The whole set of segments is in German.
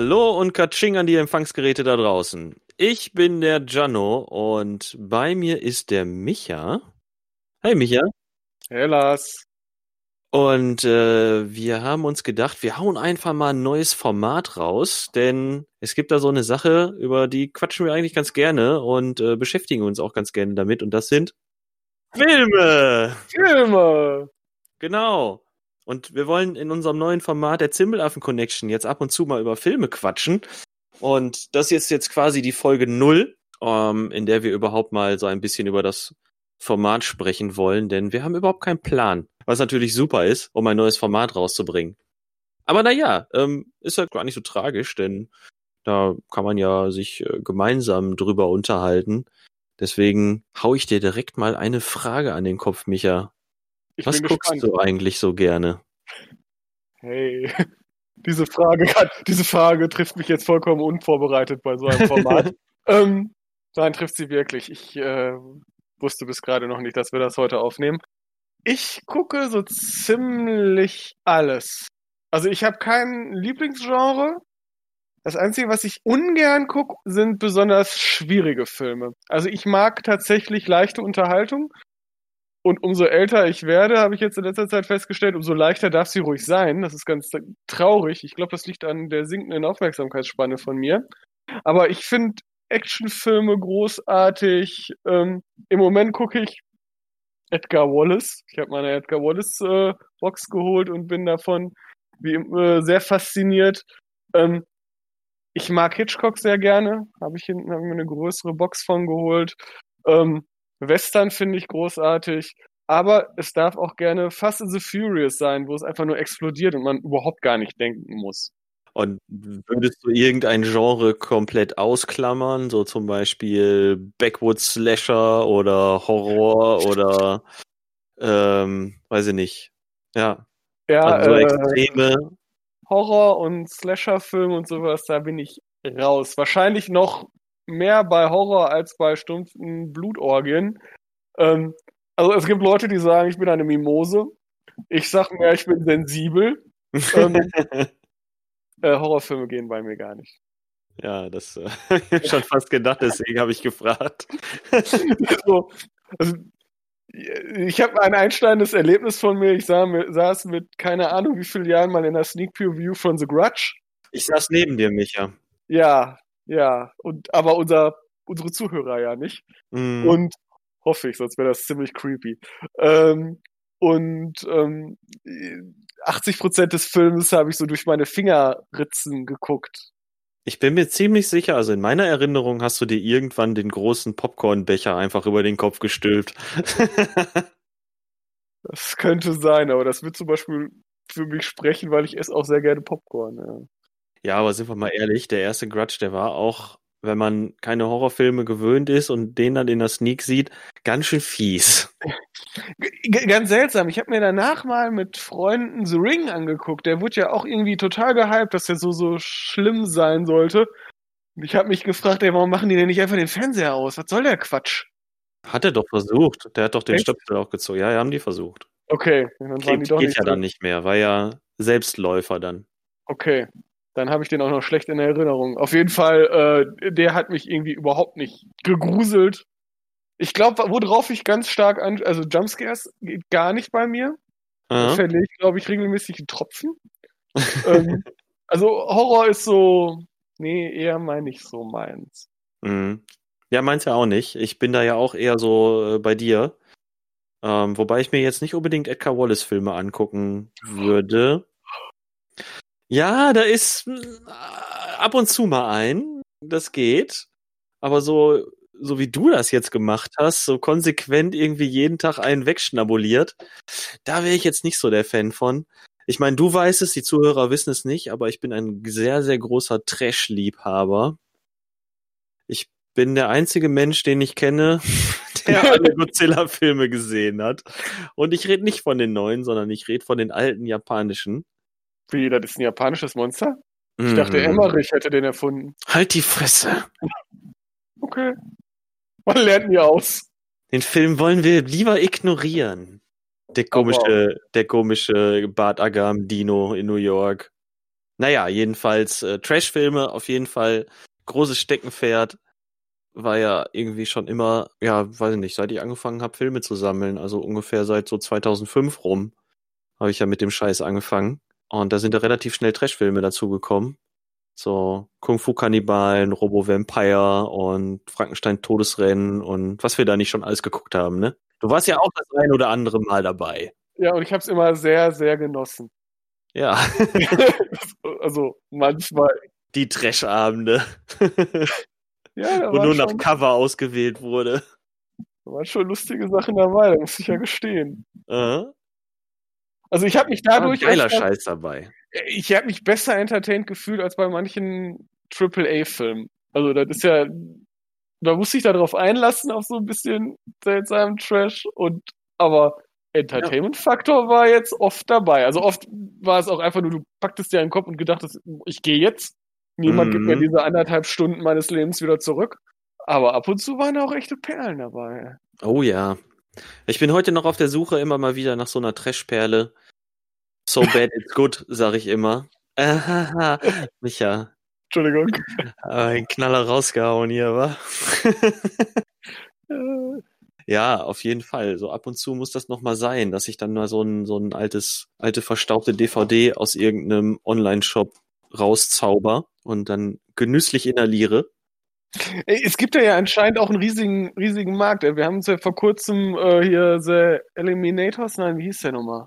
Hallo und Katsching an die Empfangsgeräte da draußen. Ich bin der Gianno und bei mir ist der Micha. Hey Micha. Hey Lars. Und äh, wir haben uns gedacht, wir hauen einfach mal ein neues Format raus, denn es gibt da so eine Sache, über die quatschen wir eigentlich ganz gerne und äh, beschäftigen uns auch ganz gerne damit und das sind Filme. Filme. Genau. Und wir wollen in unserem neuen Format der Zimbelaffen Connection jetzt ab und zu mal über Filme quatschen. Und das ist jetzt quasi die Folge null, ähm, in der wir überhaupt mal so ein bisschen über das Format sprechen wollen, denn wir haben überhaupt keinen Plan. Was natürlich super ist, um ein neues Format rauszubringen. Aber naja, ähm, ist ja gar nicht so tragisch, denn da kann man ja sich äh, gemeinsam drüber unterhalten. Deswegen hau ich dir direkt mal eine Frage an den Kopf, Micha. Ich Was guckst gespannt. du eigentlich so gerne? Hey, diese Frage, diese Frage trifft mich jetzt vollkommen unvorbereitet bei so einem Format. ähm, nein, trifft sie wirklich. Ich äh, wusste bis gerade noch nicht, dass wir das heute aufnehmen. Ich gucke so ziemlich alles. Also ich habe kein Lieblingsgenre. Das Einzige, was ich ungern gucke, sind besonders schwierige Filme. Also ich mag tatsächlich leichte Unterhaltung. Und umso älter ich werde, habe ich jetzt in letzter Zeit festgestellt, umso leichter darf sie ruhig sein. Das ist ganz traurig. Ich glaube, das liegt an der sinkenden Aufmerksamkeitsspanne von mir. Aber ich finde Actionfilme großartig. Ähm, Im Moment gucke ich Edgar Wallace. Ich habe meine Edgar Wallace äh, Box geholt und bin davon wie, äh, sehr fasziniert. Ähm, ich mag Hitchcock sehr gerne. Habe ich hinten hab mir eine größere Box von geholt. Ähm, Western finde ich großartig. Aber es darf auch gerne Fast and the Furious sein, wo es einfach nur explodiert und man überhaupt gar nicht denken muss. Und würdest du irgendein Genre komplett ausklammern, so zum Beispiel Backwoods Slasher oder Horror oder ähm, weiß ich nicht. Ja. Ja, also äh, Extreme. Horror- und Slasher-Film und sowas, da bin ich raus. Wahrscheinlich noch mehr bei Horror als bei stumpfen Blutorgien. Ähm, also es gibt Leute, die sagen, ich bin eine Mimose. Ich sag mir, ich bin sensibel. ähm, äh, Horrorfilme gehen bei mir gar nicht. Ja, das äh, schon fast gedacht, deswegen habe ich gefragt. so, also, ich habe ein einschneidendes Erlebnis von mir. Ich sah, saß mit keine Ahnung wie vielen Jahren mal in der Sneak Preview von The Grudge. Ich saß neben dir, Micha. Ja, ja. Und aber unser unsere Zuhörer ja nicht. Mm. Und hoffe ich, sonst wäre das ziemlich creepy. Ähm, und ähm, 80 Prozent des Films habe ich so durch meine Fingerritzen geguckt. Ich bin mir ziemlich sicher, also in meiner Erinnerung hast du dir irgendwann den großen Popcornbecher einfach über den Kopf gestülpt. das könnte sein, aber das wird zum Beispiel für mich sprechen, weil ich esse auch sehr gerne Popcorn. Ja. Aber sind wir mal ehrlich, der erste Grudge, der war auch, wenn man keine Horrorfilme gewöhnt ist und den dann in der Sneak sieht, ganz schön fies. G ganz seltsam. Ich habe mir danach mal mit Freunden The Ring angeguckt. Der wurde ja auch irgendwie total gehypt, dass der so so schlimm sein sollte. Ich habe mich gefragt, ey, warum machen die denn nicht einfach den Fernseher aus? Was soll der Quatsch? Hat er doch versucht. Der hat doch den Echt? Stöpsel auch gezogen. Ja, ja, haben die versucht. Okay, dann waren die Klebt doch geht nicht ja so. dann nicht mehr, war ja Selbstläufer dann. Okay, dann habe ich den auch noch schlecht in Erinnerung. Auf jeden Fall, äh, der hat mich irgendwie überhaupt nicht gegruselt. Ich glaube, worauf ich ganz stark an, also Jumpscares geht gar nicht bei mir. Da verliere ich, glaube ich, regelmäßig einen Tropfen. ähm, also Horror ist so, nee, eher mal nicht so meins. Mhm. Ja, meins ja auch nicht. Ich bin da ja auch eher so äh, bei dir. Ähm, wobei ich mir jetzt nicht unbedingt Edgar Wallace Filme angucken würde. Ja, da ist äh, ab und zu mal ein. Das geht. Aber so, so wie du das jetzt gemacht hast, so konsequent irgendwie jeden Tag einen wegschnabuliert, da wäre ich jetzt nicht so der Fan von. Ich meine, du weißt es, die Zuhörer wissen es nicht, aber ich bin ein sehr, sehr großer Trash-Liebhaber. Ich bin der einzige Mensch, den ich kenne, der alle Godzilla-Filme gesehen hat. Und ich rede nicht von den neuen, sondern ich rede von den alten japanischen. Wie, das ist ein japanisches Monster? Ich Mhm. dachte, Emmerich hätte den erfunden. Halt die Fresse. Okay. Man lernt nie aus. Den Film wollen wir lieber ignorieren. Der komische, der komische Bart Agam Dino in New York. naja, jedenfalls äh, Trash-Filme auf jeden Fall großes Steckenpferd. War ja irgendwie schon immer, ja, weiß ich nicht, seit ich angefangen habe, Filme zu sammeln, also ungefähr seit so 2005 rum, habe ich ja mit dem Scheiß angefangen. Und da sind da relativ schnell Trash-Filme dazugekommen. So Kung-Fu-Kannibalen, Robo-Vampire und Frankenstein-Todesrennen und was wir da nicht schon alles geguckt haben, ne? Du warst ja auch das ein oder andere Mal dabei. Ja, und ich habe es immer sehr, sehr genossen. Ja. also manchmal. Die Trash-Abende. Ja, Wo nur nach schon, Cover ausgewählt wurde. da waren schon lustige Sachen dabei, da muss ich ja gestehen. Äh? Also ich habe mich dadurch geiler öfter- Scheiß dabei. ich habe mich besser entertained gefühlt als bei manchen AAA-Filmen. Also das ist ja, da musste ich darauf einlassen auf so ein bisschen seltsamen Trash und aber Entertainment-Faktor war jetzt oft dabei. Also oft war es auch einfach nur, du packtest dir einen Kopf und gedachtest, ich gehe jetzt. Niemand gibt mir Mhm. diese anderthalb Stunden meines Lebens wieder zurück. Aber ab und zu waren da auch echte Perlen dabei. Oh ja. Ich bin heute noch auf der Suche immer mal wieder nach so einer Trash-Perle. So bad it's good, sag ich immer. Micha, Entschuldigung. ein Knaller rausgehauen hier, wa? Ja, auf jeden Fall. So ab und zu muss das noch mal sein, dass ich dann mal so ein, so ein altes, alte verstaubte DVD aus irgendeinem Online-Shop rauszauber und dann genüsslich inhaliere. Es gibt ja, anscheinend auch einen riesigen, riesigen Markt. Wir haben uns ja vor kurzem äh, hier The Eliminators, nein, wie hieß der nochmal?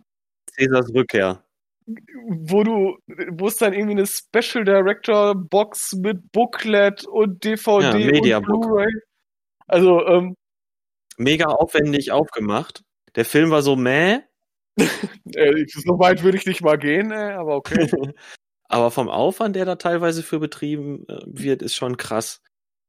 Cäsars Rückkehr. Wo du, wo es dann irgendwie eine Special Director Box mit Booklet und DVD Ja, und. Blu-ray. Also, ähm, Mega aufwendig aufgemacht. Der Film war so mäh, äh, so weit würde ich nicht mal gehen, ey, aber okay. aber vom Aufwand, der da teilweise für betrieben äh, wird, ist schon krass.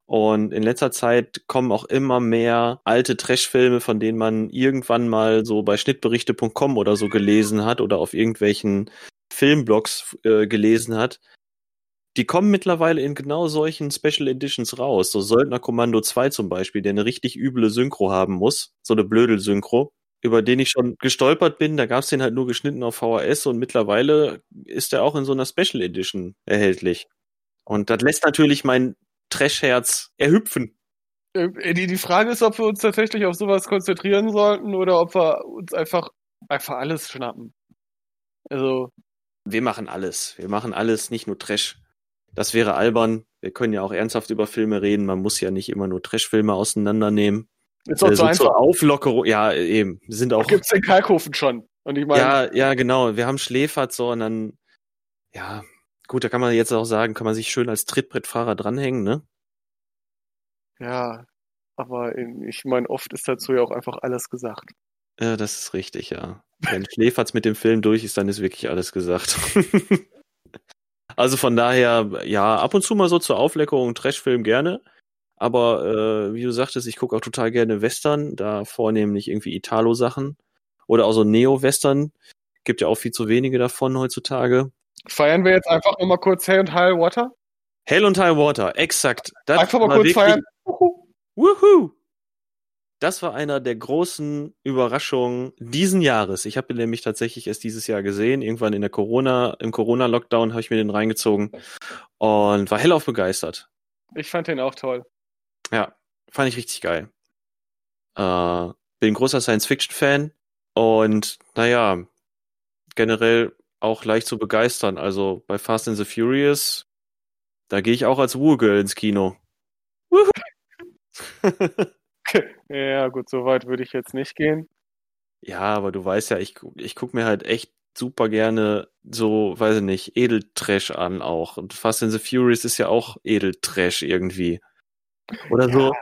Und in letzter Zeit kommen auch immer mehr alte Trash-Filme, von denen man irgendwann mal so bei schnittberichte.com oder so gelesen hat oder auf irgendwelchen Filmblogs äh, gelesen hat. Die kommen mittlerweile in genau solchen Special Editions raus. So Söldner Kommando 2 zum Beispiel, der eine richtig üble Synchro haben muss. So eine Blödel-Synchro, über den ich schon gestolpert bin. Da gab's den halt nur geschnitten auf VHS und mittlerweile ist er auch in so einer Special Edition erhältlich. Und das lässt natürlich mein Trash-Herz erhüpfen. Äh, die, die Frage ist, ob wir uns tatsächlich auf sowas konzentrieren sollten oder ob wir uns einfach, einfach alles schnappen. Also, Wir machen alles. Wir machen alles, nicht nur Trash. Das wäre albern. Wir können ja auch ernsthaft über Filme reden. Man muss ja nicht immer nur Trash-Filme auseinandernehmen. ist auch Äh, so zur Auflockerung, ja, eben. Wir sind auch, Gibt's den Kalkofen schon. Und ich meine, ja, ja, genau. Wir haben Schläfert so und dann, ja, gut, da kann man jetzt auch sagen, kann man sich schön als Trittbrettfahrer dranhängen, ne? Ja, aber ich meine, oft ist dazu ja auch einfach alles gesagt. Ja, das ist richtig, ja. Wenn Schläferz mit dem Film durch ist, dann ist wirklich alles gesagt. also von daher, ja, ab und zu mal so zur Aufleckerung Trashfilm gerne. Aber äh, wie du sagtest, ich gucke auch total gerne Western, da vornehmlich irgendwie Italo-Sachen. Oder auch so Neo-Western. Gibt ja auch viel zu wenige davon heutzutage. Feiern wir jetzt einfach nochmal kurz Hell und High Water? Hell und High Water, exakt. Das Einfach mal kurz feiern. Uhu. Wuhu! Das war einer der großen Überraschungen diesen Jahres. Ich habe ihn nämlich tatsächlich erst dieses Jahr gesehen. Irgendwann in der Corona, im Corona-Lockdown habe ich mir den reingezogen und war hellauf begeistert. Ich fand den auch toll. Ja, fand ich richtig geil. Äh, bin großer Science-Fiction-Fan und naja, generell auch leicht zu begeistern. Also bei Fast and the Furious, da gehe ich auch als Ruhegirl ins Kino. Ja, gut, so weit würde ich jetzt nicht gehen. Ja, aber du weißt ja, ich, ich guck mir halt echt super gerne so, weiß ich nicht, Edeltrash an auch. Und Fast and the Furious ist ja auch Edeltrash irgendwie. Oder so.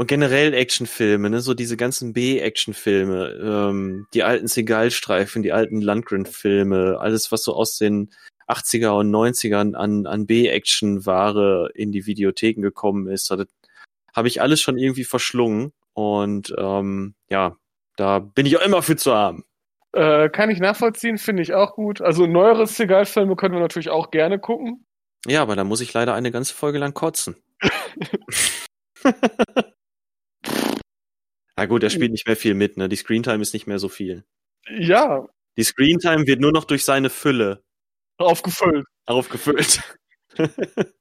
Und generell Actionfilme, ne, so diese ganzen B-Actionfilme, ähm, die alten Seagal-Streifen, die alten Landgren-Filme, alles, was so aus den 80er und 90ern an, an B-Action-Ware in die Videotheken gekommen ist, habe ich alles schon irgendwie verschlungen. Und ähm, ja, da bin ich auch immer für zu haben. Äh, kann ich nachvollziehen, finde ich auch gut. Also neuere Seagal-Filme können wir natürlich auch gerne gucken. Ja, aber da muss ich leider eine ganze Folge lang kotzen. Na gut, er spielt nicht mehr viel mit, ne? Die Screentime ist nicht mehr so viel. Ja, Die Screentime wird nur noch durch seine Fülle Aufgefüllt. Aufgefüllt.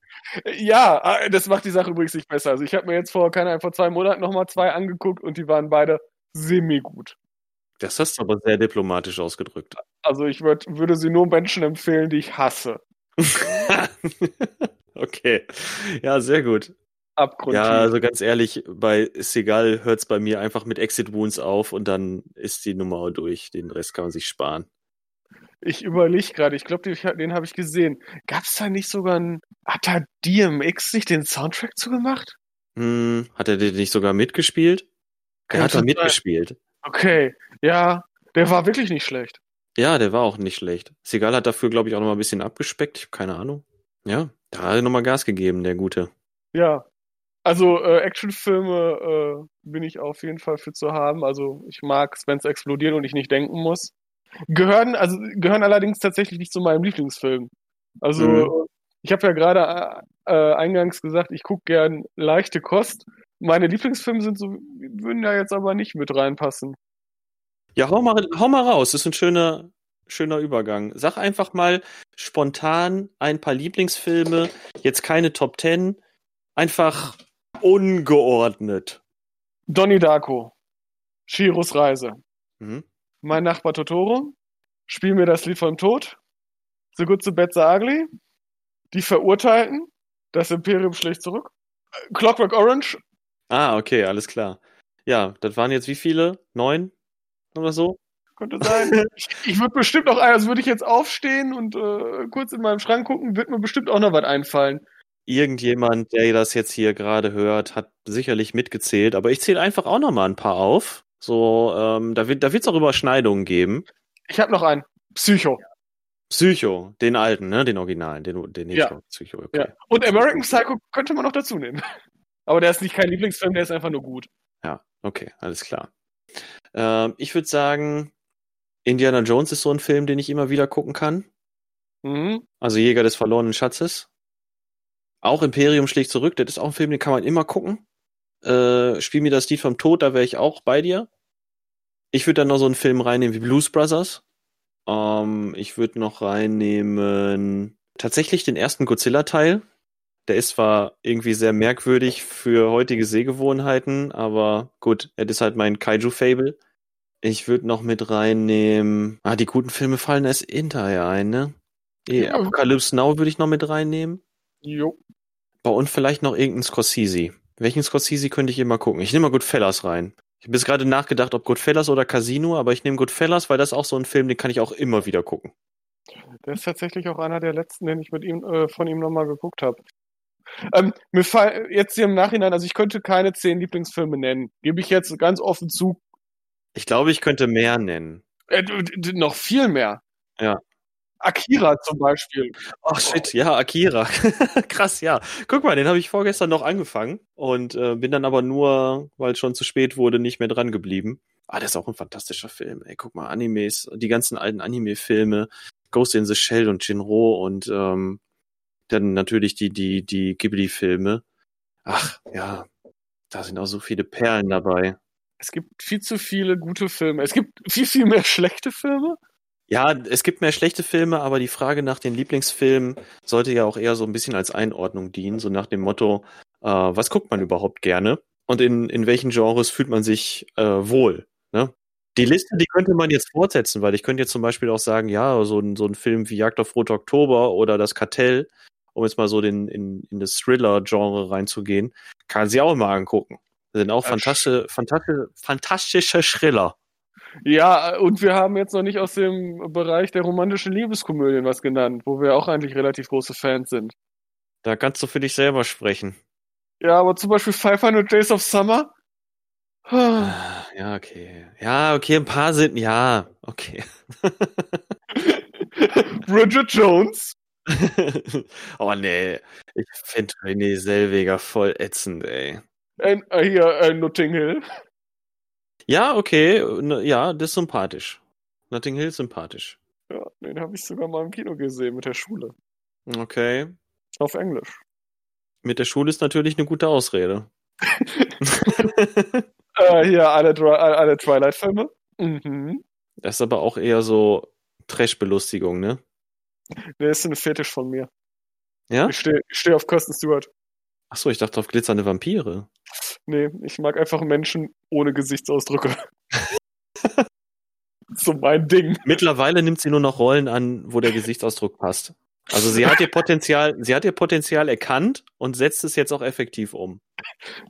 Ja, äh, das macht die Sache übrigens nicht besser. Also ich habe mir jetzt vor, keine Ahnung, vor zwei Monaten nochmal zwei angeguckt und die waren beide semi-gut. Das hast du aber sehr diplomatisch ausgedrückt. Also ich würd, würde sie nur Menschen empfehlen, die ich hasse. okay. Ja, sehr gut. Abgrundtief. Ja, also ganz ehrlich, bei Segal hört es bei mir einfach mit Exit Wounds auf und dann ist die Nummer durch. Den Rest kann man sich sparen. Ich überlege gerade, ich glaube, den, den habe ich gesehen. Gab es da nicht sogar einen. Hat da DMX nicht den Soundtrack zugemacht? Hm, hat er den nicht sogar mitgespielt? Der hat da mitgespielt. Okay, ja, der war wirklich nicht schlecht. Ja, der war auch nicht schlecht. Segal hat dafür, glaube ich, auch noch mal ein bisschen abgespeckt. Ich habe keine Ahnung. Ja, da hat er nochmal Gas gegeben, der Gute. Ja. Also äh, Actionfilme äh, bin ich auf jeden Fall für zu haben. Also ich mag es, wenn es explodiert und ich nicht denken muss. Gehören, also gehören allerdings tatsächlich nicht zu meinem Lieblingsfilm. Also Mhm. ich habe ja gerade äh, eingangs gesagt, ich gucke gern leichte Kost. Meine Lieblingsfilme sind so, würden da jetzt aber nicht mit reinpassen. Ja, hau mal, hau mal raus. Das ist ein schöner, schöner Übergang. Sag einfach mal spontan ein paar Lieblingsfilme. Jetzt keine Top Ten. Einfach ungeordnet. Donnie Darko, Shiros Reise, Mhm. Mein Nachbar Totoro, Spiel mir das Lied vom Tod, So Good So Bad So Ugly, Die Verurteilten, Das Imperium schlägt zurück, Clockwork Orange, Ah, okay, alles klar. Ja, das waren jetzt wie viele? Neun oder so? könnte sein. ich würde bestimmt noch, also würde ich jetzt aufstehen und äh, kurz in meinem Schrank gucken, wird mir bestimmt auch noch was einfallen. Irgendjemand, der das jetzt hier gerade hört, hat sicherlich mitgezählt, aber ich zähle einfach auch noch mal ein paar auf. So, ähm, da wird da wird's auch Überschneidungen geben. Ich habe noch einen. Psycho. Psycho, den alten, ne, den originalen, den den Ja. Hitchcock Psycho. Okay. Ja. Und American Psycho könnte man noch dazu nehmen. Aber der ist nicht kein Lieblingsfilm, der ist einfach nur gut. Ja, okay, alles klar. Ähm, ich würde sagen, Indiana Jones ist so ein Film, den ich immer wieder gucken kann. Mhm. Also Jäger des verlorenen Schatzes. Auch Imperium schlägt zurück, das ist auch ein Film, den kann man immer gucken. Äh, Spiel mir das Lied vom Tod, da wäre ich auch bei dir. Ich würde dann noch so einen Film reinnehmen wie Blues Brothers. Ähm, ich würde noch reinnehmen tatsächlich den ersten Godzilla-Teil. Der ist zwar irgendwie sehr merkwürdig für heutige Sehgewohnheiten, aber gut, es ist halt mein Kaiju-Fable. Ich würde noch mit reinnehmen. Ah, die guten Filme fallen erst hinterher ein, ne? Ja. Apocalypse Now würde ich noch mit reinnehmen. Jo. Boah, und vielleicht noch irgendeinen Scorsese. Welchen Scorsese könnte ich immer gucken? Ich nehme mal Goodfellas rein. Ich habe jetzt gerade nachgedacht, ob Goodfellas oder Casino, aber ich nehme Goodfellas, weil das ist auch so ein Film, den kann ich auch immer wieder gucken. Der ist tatsächlich auch einer der letzten, den ich mit ihm, äh, von ihm nochmal geguckt habe. Ähm, mir fall jetzt hier im Nachhinein, also ich könnte keine zehn Lieblingsfilme nennen. Gebe ich jetzt ganz offen zu. Ich glaube, ich könnte mehr nennen. Äh, noch viel mehr. Ja. Akira zum Beispiel. Ach shit, ja, Akira. Krass, ja. Guck mal, den habe ich vorgestern noch angefangen und äh, bin dann aber nur, weil es schon zu spät wurde, nicht mehr dran geblieben. Ah, das ist auch ein fantastischer Film. Ey, guck mal, Animes, die ganzen alten Anime-Filme, Ghost in the Shell und Shinro und ähm, dann natürlich die die die Ghibli-Filme. Ach ja, da sind auch so viele Perlen dabei. Es gibt viel zu viele gute Filme. Es gibt viel, viel mehr schlechte Filme. Ja, es gibt mehr schlechte Filme, aber die Frage nach den Lieblingsfilmen sollte ja auch eher so ein bisschen als Einordnung dienen, so nach dem Motto, äh, was guckt man überhaupt gerne und in, in welchen Genres fühlt man sich äh, wohl. Ne? Die Liste, die könnte man jetzt fortsetzen, weil ich könnte jetzt zum Beispiel auch sagen, ja, so ein, so ein Film wie Jagd auf Rote Oktober oder Das Kartell, um jetzt mal so den, in, in das Thriller-Genre reinzugehen, kann sie auch mal angucken. Das sind auch fantastische, fantastische, fantastische Thriller. Ja, und wir haben jetzt noch nicht aus dem Bereich der romantischen Liebeskomödien was genannt, wo wir auch eigentlich relativ große Fans sind. Da kannst du für dich selber sprechen. Ja, aber zum Beispiel 500 Days of Summer. Ah, Ja, okay. Ja, okay, ein paar sind, ja, okay. Bridget Jones. oh nee, ich finde René Selweger voll ätzend, ey. Äh, hier, äh, Notting Hill. Ja, okay, ne, ja, das ist sympathisch. Notting Hill ist sympathisch. Ja, den habe ich sogar mal im Kino gesehen mit der Schule. Okay. Auf Englisch. Mit der Schule ist natürlich eine gute Ausrede. Äh, hier, alle, Dri- alle Twilight-Filme. Mhm. Das ist aber auch eher so Trash-Belustigung, ne? Der ist ein Fetisch von mir. Ja? Ich stehe steh auf Kirsten Stewart. Achso, ich dachte auf glitzernde Vampire. Nee, ich mag einfach Menschen ohne Gesichtsausdrücke. so mein Ding. Mittlerweile nimmt sie nur noch Rollen an, wo der Gesichtsausdruck passt. Also sie hat ihr Potenzial, sie hat ihr Potenzial erkannt und setzt es jetzt auch effektiv um.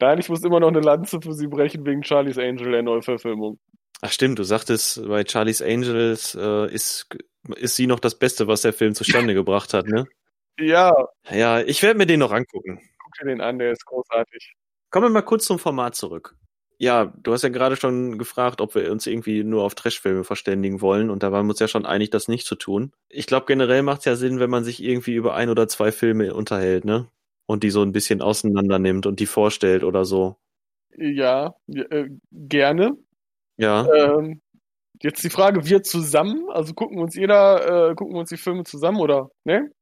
Nein, ich muss immer noch eine Lanze für sie brechen wegen Charlie's Angel der Neuverfilmung. Ach stimmt, du sagtest, bei Charlie's Angels äh, ist, ist sie noch das Beste, was der Film zustande gebracht hat, ne? Ja, Ja, ich werde mir den noch angucken. guck dir den an, der ist großartig. Kommen wir mal kurz zum Format zurück. Ja, du hast ja gerade schon gefragt, ob wir uns irgendwie nur auf Trashfilme verständigen wollen und da waren wir uns ja schon einig, das nicht zu tun. Ich glaube, generell macht es ja Sinn, wenn man sich irgendwie über ein oder zwei Filme unterhält, ne? Und die so ein bisschen auseinander nimmt und die vorstellt oder so. Ja, äh, gerne. Ja. Ähm, jetzt die Frage, wir zusammen, also gucken uns jeder, äh, gucken wir uns die Filme zusammen oder, ne?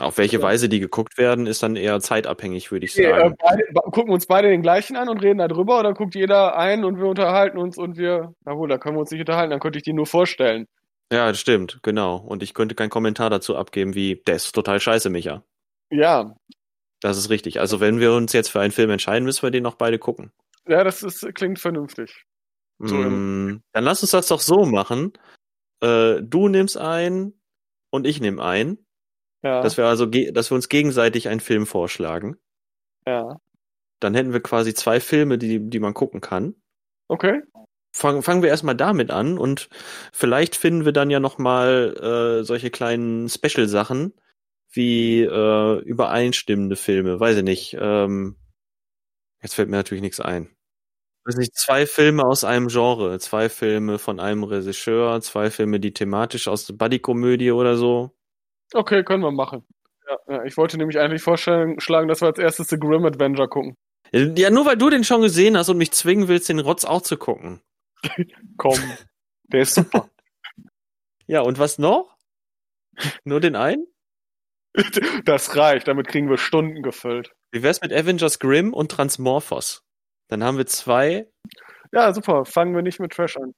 Auf welche Ja. Weise die geguckt werden, ist dann eher zeitabhängig, würde ich Okay, äh, sagen. beide, gucken wir uns beide den gleichen an und reden darüber oder guckt jeder ein und wir unterhalten uns und wir, na wohl, da können wir uns nicht unterhalten, dann könnte ich die nur vorstellen. Ja, das stimmt, genau. Und ich könnte keinen Kommentar dazu abgeben wie, der ist total scheiße, Micha. Ja, Das ist richtig. Also wenn wir uns jetzt für einen Film entscheiden, müssen wir den noch beide gucken. ja, das ist, klingt vernünftig. So, Mm, dann lass uns das doch so machen. Äh, du nimmst einen und ich nehme einen. Ja, Dass wir also, dass wir uns gegenseitig einen Film vorschlagen. ja. Dann hätten wir quasi zwei Filme, die, die man gucken kann. Okay. Fang, fangen wir erstmal damit an und vielleicht finden wir dann ja nochmal äh, solche kleinen Special-Sachen wie äh, übereinstimmende Filme. Weiß ich nicht. Ähm, jetzt fällt mir natürlich nichts ein. Weiß nicht, zwei Filme aus einem Genre, zwei Filme von einem Regisseur, zwei Filme, die thematisch aus der Buddy-Komödie oder so. Okay, können wir machen. Ja, ja, ich wollte nämlich eigentlich vorschlagen, schlagen, dass wir als erstes The Grim Adventure gucken. Ja, nur weil du den schon gesehen hast und mich zwingen willst, den Rotz auch zu gucken. Komm, der ist super. Ja, und was noch? Nur den einen? Das reicht, damit kriegen wir Stunden gefüllt. Wie wär's mit Avengers Grimm und Transmorphos? Dann haben wir zwei. Ja, super. Fangen wir nicht mit Trash an.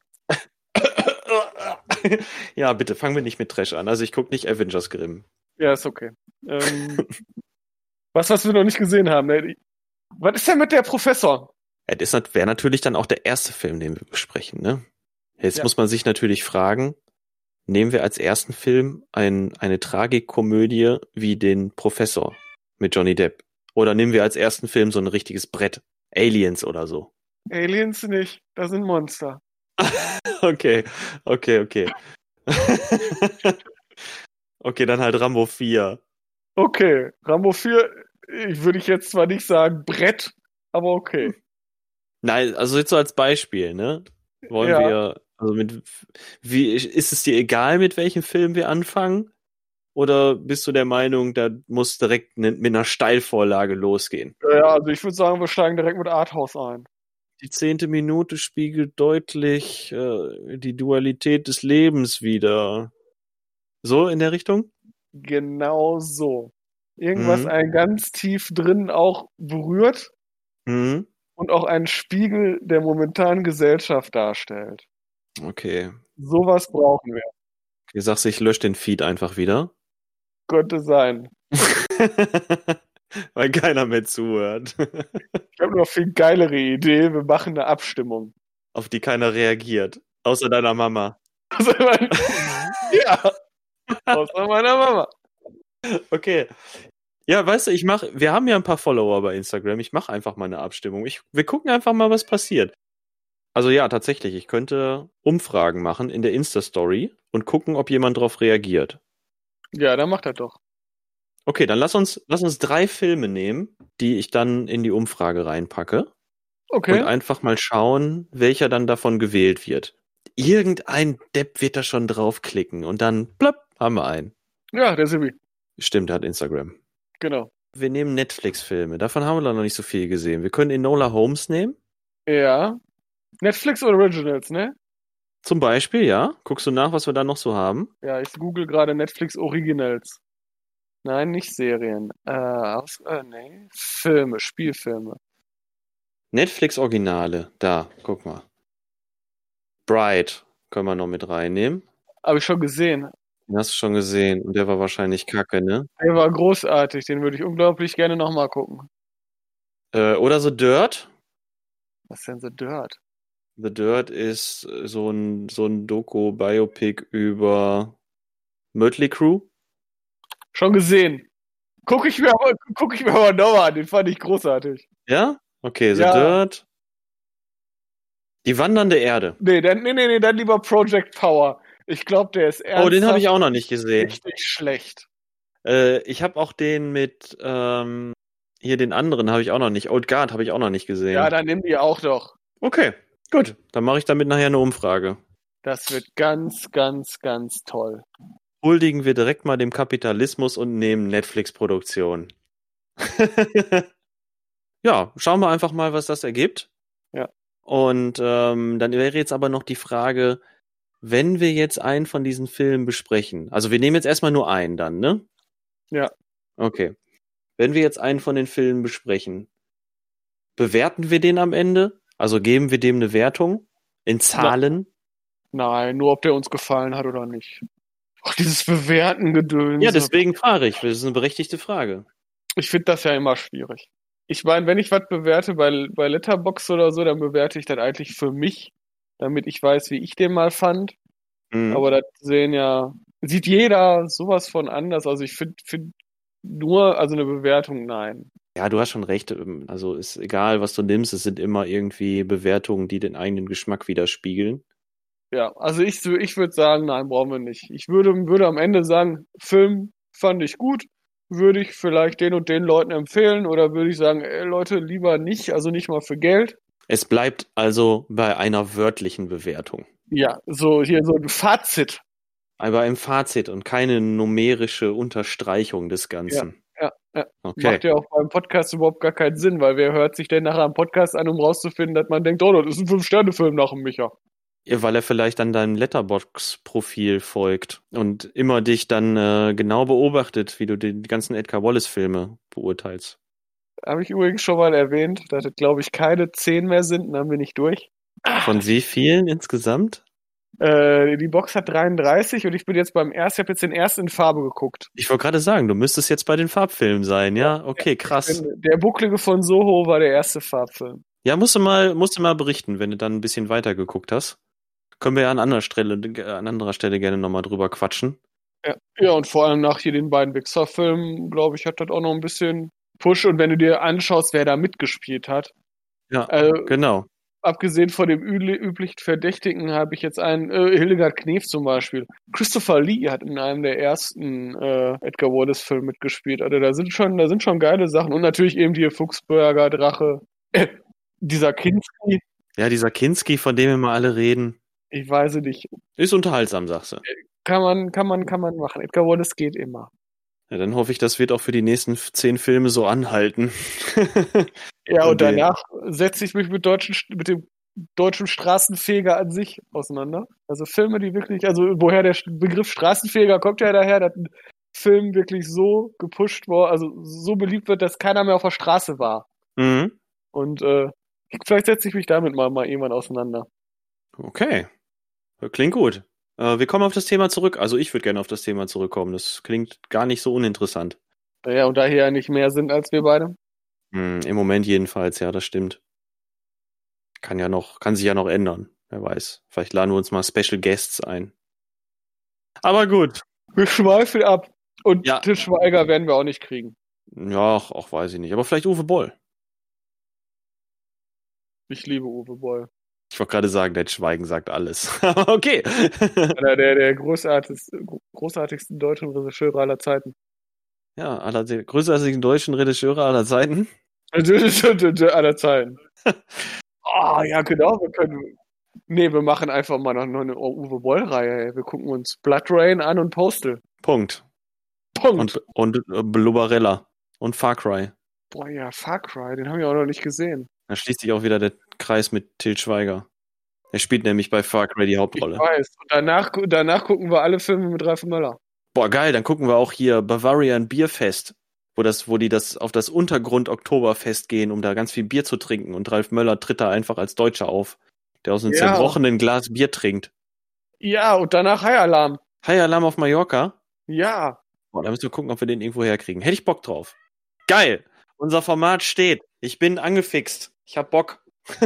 ja, bitte, fangen wir nicht mit Trash an. Also ich gucke nicht Avengers Grimm. Ja, ist okay. Ähm, was, was wir noch nicht gesehen haben. Ne? Was ist denn mit der Professor? Ja, das wäre natürlich dann auch der erste Film, den wir besprechen, ne? Jetzt Ja. muss man sich natürlich fragen, nehmen wir als ersten Film ein, eine Tragikkomödie wie den Professor mit Johnny Depp? Oder nehmen wir als ersten Film so ein richtiges Brett? Aliens oder so? Aliens nicht. Das sind Monster. Okay, okay, okay. okay, dann halt Rambo 4. Okay, Rambo 4, ich würde ich jetzt zwar nicht sagen Brett, aber okay. Nein, also jetzt so als Beispiel, ne? Wollen Ja. wir, also mit, wie, ist es dir egal, mit welchem Film wir anfangen? Oder bist du der Meinung, da muss direkt mit einer Steilvorlage losgehen? Ja, also ich würde sagen, wir steigen direkt mit Arthouse ein. Die zehnte Minute spiegelt deutlich äh, die Dualität des Lebens wider. So in der Richtung? Genau so. Irgendwas Mhm. einen ganz tief drin auch berührt Mhm. und auch einen Spiegel der momentanen Gesellschaft darstellt. Okay. Sowas brauchen wir. Du sagst, ich lösche den Feed einfach wieder. Könnte sein. Weil keiner mehr zuhört. Ich habe noch viel geilere Idee. Wir machen eine Abstimmung. Auf die keiner reagiert. Außer deiner Mama. Also, ich mein- ja. Außer meiner Mama. Okay. Ja, weißt du, ich mach, wir haben ja ein paar Follower bei Instagram. Ich mache einfach mal eine Abstimmung. Ich, wir gucken einfach mal, was passiert. Also ja, tatsächlich, ich könnte Umfragen machen in der Insta-Story und gucken, ob jemand drauf reagiert. Ja, dann macht er doch. Okay, dann lass uns, lass uns drei Filme nehmen, die ich dann in die Umfrage reinpacke Okay. und einfach mal schauen, welcher dann davon gewählt wird. Irgendein Depp wird da schon draufklicken und dann, plopp, haben wir einen. Ja, der Sibi. Stimmt, er hat Instagram. Genau. Wir nehmen Netflix-Filme. Davon haben wir noch nicht so viel gesehen. Wir können Enola Holmes nehmen. Ja. Netflix Originals, ne? Zum Beispiel, ja. Guckst du nach, was wir da noch so haben? Ja, ich google gerade Netflix Originals. Nein, nicht Serien. Äh, aus, äh, nee. Filme, Spielfilme. Netflix-Originale. Da, guck mal. Bright können wir noch mit reinnehmen. Habe ich schon gesehen. Den hast du schon gesehen und der war wahrscheinlich kacke, ne? Der war großartig, den würde ich unglaublich gerne nochmal gucken. Äh, oder so Dirt. Was ist denn The Dirt? The Dirt ist so ein, so ein Doku-Biopic über Mötley Crew. Schon gesehen. Guck ich mir aber, guck ich mir aber nochmal an, den fand ich großartig. Ja? Okay, The Ja. Dirt. Die wandernde Erde. Nee, dann, nee, nee, nee, dann lieber Project Power. Ich glaube, der ist ernsthaft Oh, den habe ich auch noch nicht gesehen. richtig schlecht. Äh, ich habe auch den mit ähm, hier den anderen habe ich auch noch nicht. Old Guard habe ich auch noch nicht gesehen. Ja, dann nimm die auch doch. okay, gut. Dann mache ich damit nachher eine Umfrage. Das wird ganz, ganz, ganz toll. Huldigen wir direkt mal dem Kapitalismus und nehmen Netflix-Produktion. ja, schauen wir einfach mal, was das ergibt. Ja. Und ähm, dann wäre jetzt aber noch die Frage, wenn wir jetzt einen von diesen Filmen besprechen, also wir nehmen jetzt erstmal nur einen dann, ne? Ja. Okay. Wenn wir jetzt einen von den Filmen besprechen, bewerten wir den am Ende? Also geben wir dem eine Wertung in Zahlen? Nein, nur ob der uns gefallen hat oder nicht. Ach, dieses Bewerten-Gedöns. Ja, deswegen frage ich. Das ist eine berechtigte Frage. Ich finde das ja immer schwierig. Ich meine, wenn ich was bewerte bei, bei Letterbox oder so, dann bewerte ich das eigentlich für mich, damit ich weiß, wie ich den mal fand. Mhm. Aber das sehen ja, sieht jeder sowas von anders. Also ich finde find nur, also eine Bewertung, nein. Ja, du hast schon recht. Also ist egal, was du nimmst, es sind immer irgendwie Bewertungen, die den eigenen Geschmack widerspiegeln. Ja, also ich, ich würde sagen, nein, brauchen wir nicht. Ich würde, würde am Ende sagen, Film fand ich gut, würde ich vielleicht den und den Leuten empfehlen oder würde ich sagen, ey, Leute, lieber nicht, also nicht mal für Geld. Es bleibt also bei einer wörtlichen Bewertung. Ja, so hier so ein Fazit. Aber im Fazit und keine numerische Unterstreichung des Ganzen. Ja, ja. Okay. Macht ja auch beim Podcast überhaupt gar keinen Sinn, weil wer hört sich denn nachher am Podcast an, um rauszufinden, dass man denkt, oh, das ist ein Fünf-Sterne-Film nach dem Micha. Weil er vielleicht dann deinem Letterbox-Profil folgt und immer dich dann äh, genau beobachtet, wie du die, ganzen Edgar Wallace-Filme beurteilst. Habe ich übrigens schon mal erwähnt, dass es, glaube ich, keine zehn mehr sind, dann bin ich durch. Von wie vielen insgesamt? Äh, die Box hat 33 und ich bin jetzt beim ersten, ich habe jetzt den ersten in Farbe geguckt. Ich wollte gerade sagen, du müsstest jetzt bei den Farbfilmen sein, ja? Okay, krass. Der Bucklige von Soho war der erste Farbfilm. Ja, musst du mal, musst du mal berichten, wenn du dann ein bisschen weiter geguckt hast. Können wir ja an anderer Stelle, an anderer Stelle gerne nochmal drüber quatschen. Ja. ja, und vor allem nach hier den beiden Wixer-Filmen, glaube ich, hat das auch noch ein bisschen Push. Und wenn du dir anschaust, wer da mitgespielt hat, Ja, äh, genau. abgesehen von dem übli- üblichen Verdächtigen habe ich jetzt einen, äh, Hildegard Knef zum Beispiel. Christopher Lee hat in einem der ersten äh, Edgar Wallace-Filme mitgespielt. Also da sind schon, da sind schon geile Sachen. Und natürlich eben die Fuchsberger, Drache, äh, dieser Kinski, Ja, dieser Kinski, von dem immer alle reden, ich weiß es nicht. ist unterhaltsam, sagst du. Kann man, kann man, kann man machen. Edgar Wallace geht immer. Ja, dann hoffe ich, das wird auch für die nächsten zehn Filme so anhalten. Ja, und danach setze ich mich mit deutschen, mit dem deutschen Straßenfeger an sich auseinander. Also Filme, die wirklich, also woher der Begriff Straßenfeger kommt ja daher, dass ein Film wirklich so gepusht war, also so beliebt wird, dass keiner mehr auf der Straße war. mhm. Und äh, vielleicht setze ich mich damit mal, mal irgendwann auseinander. Okay. Klingt gut. Äh, wir kommen auf das Thema zurück. Also ich würde gerne auf das Thema zurückkommen. Das klingt gar nicht so uninteressant. Ja, und da hier ja nicht mehr sind als wir beide. Hm, Im Moment jedenfalls, ja, das stimmt. Kann ja noch, kann sich ja noch ändern. Wer weiß. Vielleicht laden wir uns mal Special Guests ein. Aber gut. Wir schweifen ab. Und Ja. Til Schweiger werden wir auch nicht kriegen. Ja, auch, auch weiß ich nicht. Aber vielleicht Uwe Boll. Ich liebe Uwe Boll. Ich wollte gerade sagen, der Schweigen sagt alles. okay. Einer der, der großartigsten, großartigsten deutschen Regisseure aller Zeiten. ja, aller, der größten deutschen Regisseure aller Zeiten. aller Zeiten. Ah, ja, genau. Wir können. Nee, wir machen einfach mal noch eine Uwe Boll-Reihe. ey. Wir gucken uns Blood Rain an und Postal. Punkt. Punkt. Und, und äh, Blubberella. Und Far Cry. Boah, ja, Far Cry, den habe ich auch noch nicht gesehen. Da schließt sich auch wieder der Kreis mit Til Schweiger. Er spielt nämlich bei Far Cry die Ich Hauptrolle. weiß. Und danach, danach gucken wir alle Filme mit Ralf Möller. Boah, geil, dann gucken wir auch hier Bavarian Bierfest, wo das, wo die das auf das Untergrund Oktoberfest gehen, um da ganz viel Bier zu trinken. Und Ralf Möller tritt da einfach als Deutscher auf, der aus einem Ja. zerbrochenen Glas Bier trinkt. Ja, und danach High Alarm. High Alarm auf Mallorca? Ja. Boah, da müssen wir gucken, ob wir den irgendwo herkriegen. Hätte ich Bock drauf. Geil. Unser Format steht. Ich bin angefixt. Ich hab Bock.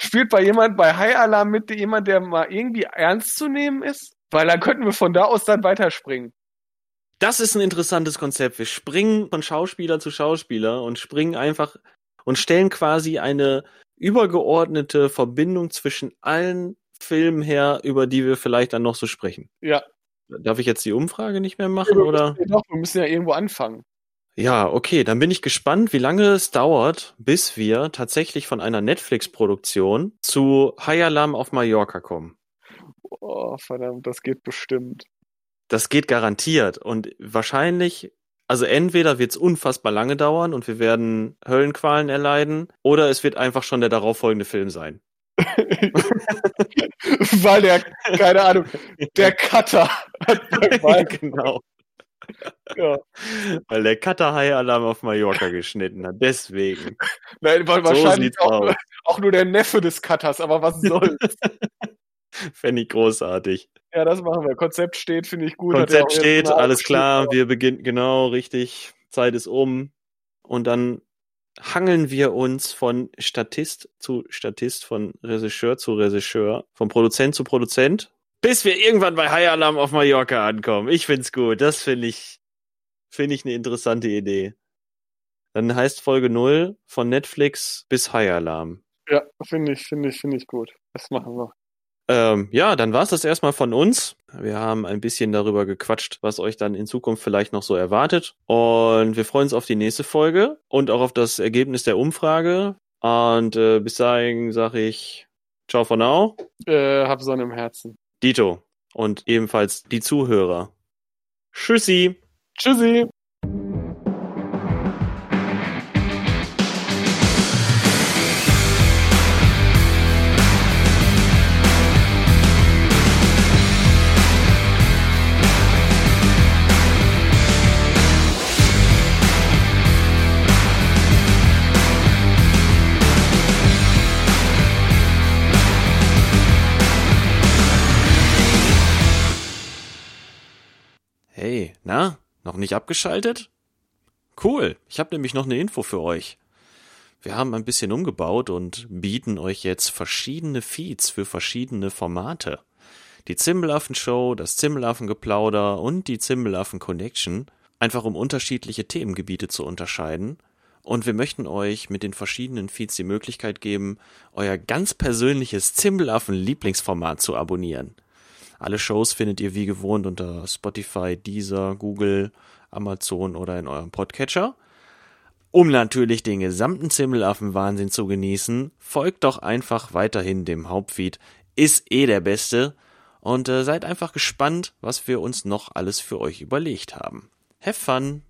Spielt bei jemand bei High Alarm mit jemand, der mal irgendwie ernst zu nehmen ist? Weil dann könnten wir von da aus dann weiterspringen. Das ist ein interessantes Konzept. Wir springen von Schauspieler zu Schauspieler und springen einfach und stellen quasi eine übergeordnete Verbindung zwischen allen Filmen her, über die wir vielleicht dann noch so sprechen. Ja. Darf ich jetzt die Umfrage nicht mehr machen, oder? Ja, doch, wir müssen ja irgendwo anfangen. Ja, okay, dann bin ich gespannt, wie lange es dauert, bis wir tatsächlich von einer Netflix-Produktion zu High Alarm auf Mallorca kommen. Oh, verdammt, das geht bestimmt. Das geht garantiert und wahrscheinlich, also entweder wird es unfassbar lange dauern und wir werden Höllenqualen erleiden, oder es wird einfach schon der darauffolgende Film sein. Weil der, keine Ahnung, der Cutter hat genau. Ja. Weil der Cutter High Alarm auf Mallorca geschnitten hat. Deswegen. Nein, weil so wahrscheinlich auch, auch, nur der Neffe des Cutters, aber was soll's? Fände ich großartig. Ja, das machen wir. Konzept steht, finde ich gut. Konzept steht, alles klar. Wir beginnen, genau, richtig. Zeit ist um. Und dann hangeln wir uns von Statist zu Statist, von Regisseur zu Regisseur, von Produzent zu Produzent, bis wir irgendwann bei High Alarm auf Mallorca ankommen. Ich find's gut. Das finde ich, finde ich eine interessante Idee. Dann heißt Folge 0 von Netflix bis High Alarm. Ja, finde ich, finde ich, finde ich gut. Das machen wir. Ähm, ja, dann war's das erstmal von uns. Wir haben ein bisschen darüber gequatscht, was euch dann in Zukunft vielleicht noch so erwartet. Und wir freuen uns auf die nächste Folge und auch auf das Ergebnis der Umfrage. Und äh, bis dahin sage ich Ciao for now. Äh, hab Sonne im Herzen. Dito. Und ebenfalls die Zuhörer. Tschüssi. Tschüssi. Na, noch nicht abgeschaltet? Cool, ich habe nämlich noch eine Info für euch. Wir haben ein bisschen umgebaut und bieten euch jetzt verschiedene Feeds für verschiedene Formate. Die Zimbelaffen Show, das Zimbelaffen Geplauder und die Zimbelaffen Connection, einfach um unterschiedliche Themengebiete zu unterscheiden. Und wir möchten euch mit den verschiedenen Feeds die Möglichkeit geben, euer ganz persönliches Zimbelaffen Lieblingsformat zu abonnieren. Alle Shows findet ihr wie gewohnt unter Spotify, Deezer, Google, Amazon oder in eurem Podcatcher. Um natürlich den gesamten Zimmelaffen-Wahnsinn zu genießen, folgt doch einfach weiterhin dem Hauptfeed. Ist eh der beste. Und äh, seid einfach gespannt, was wir uns noch alles für euch überlegt haben. Have fun!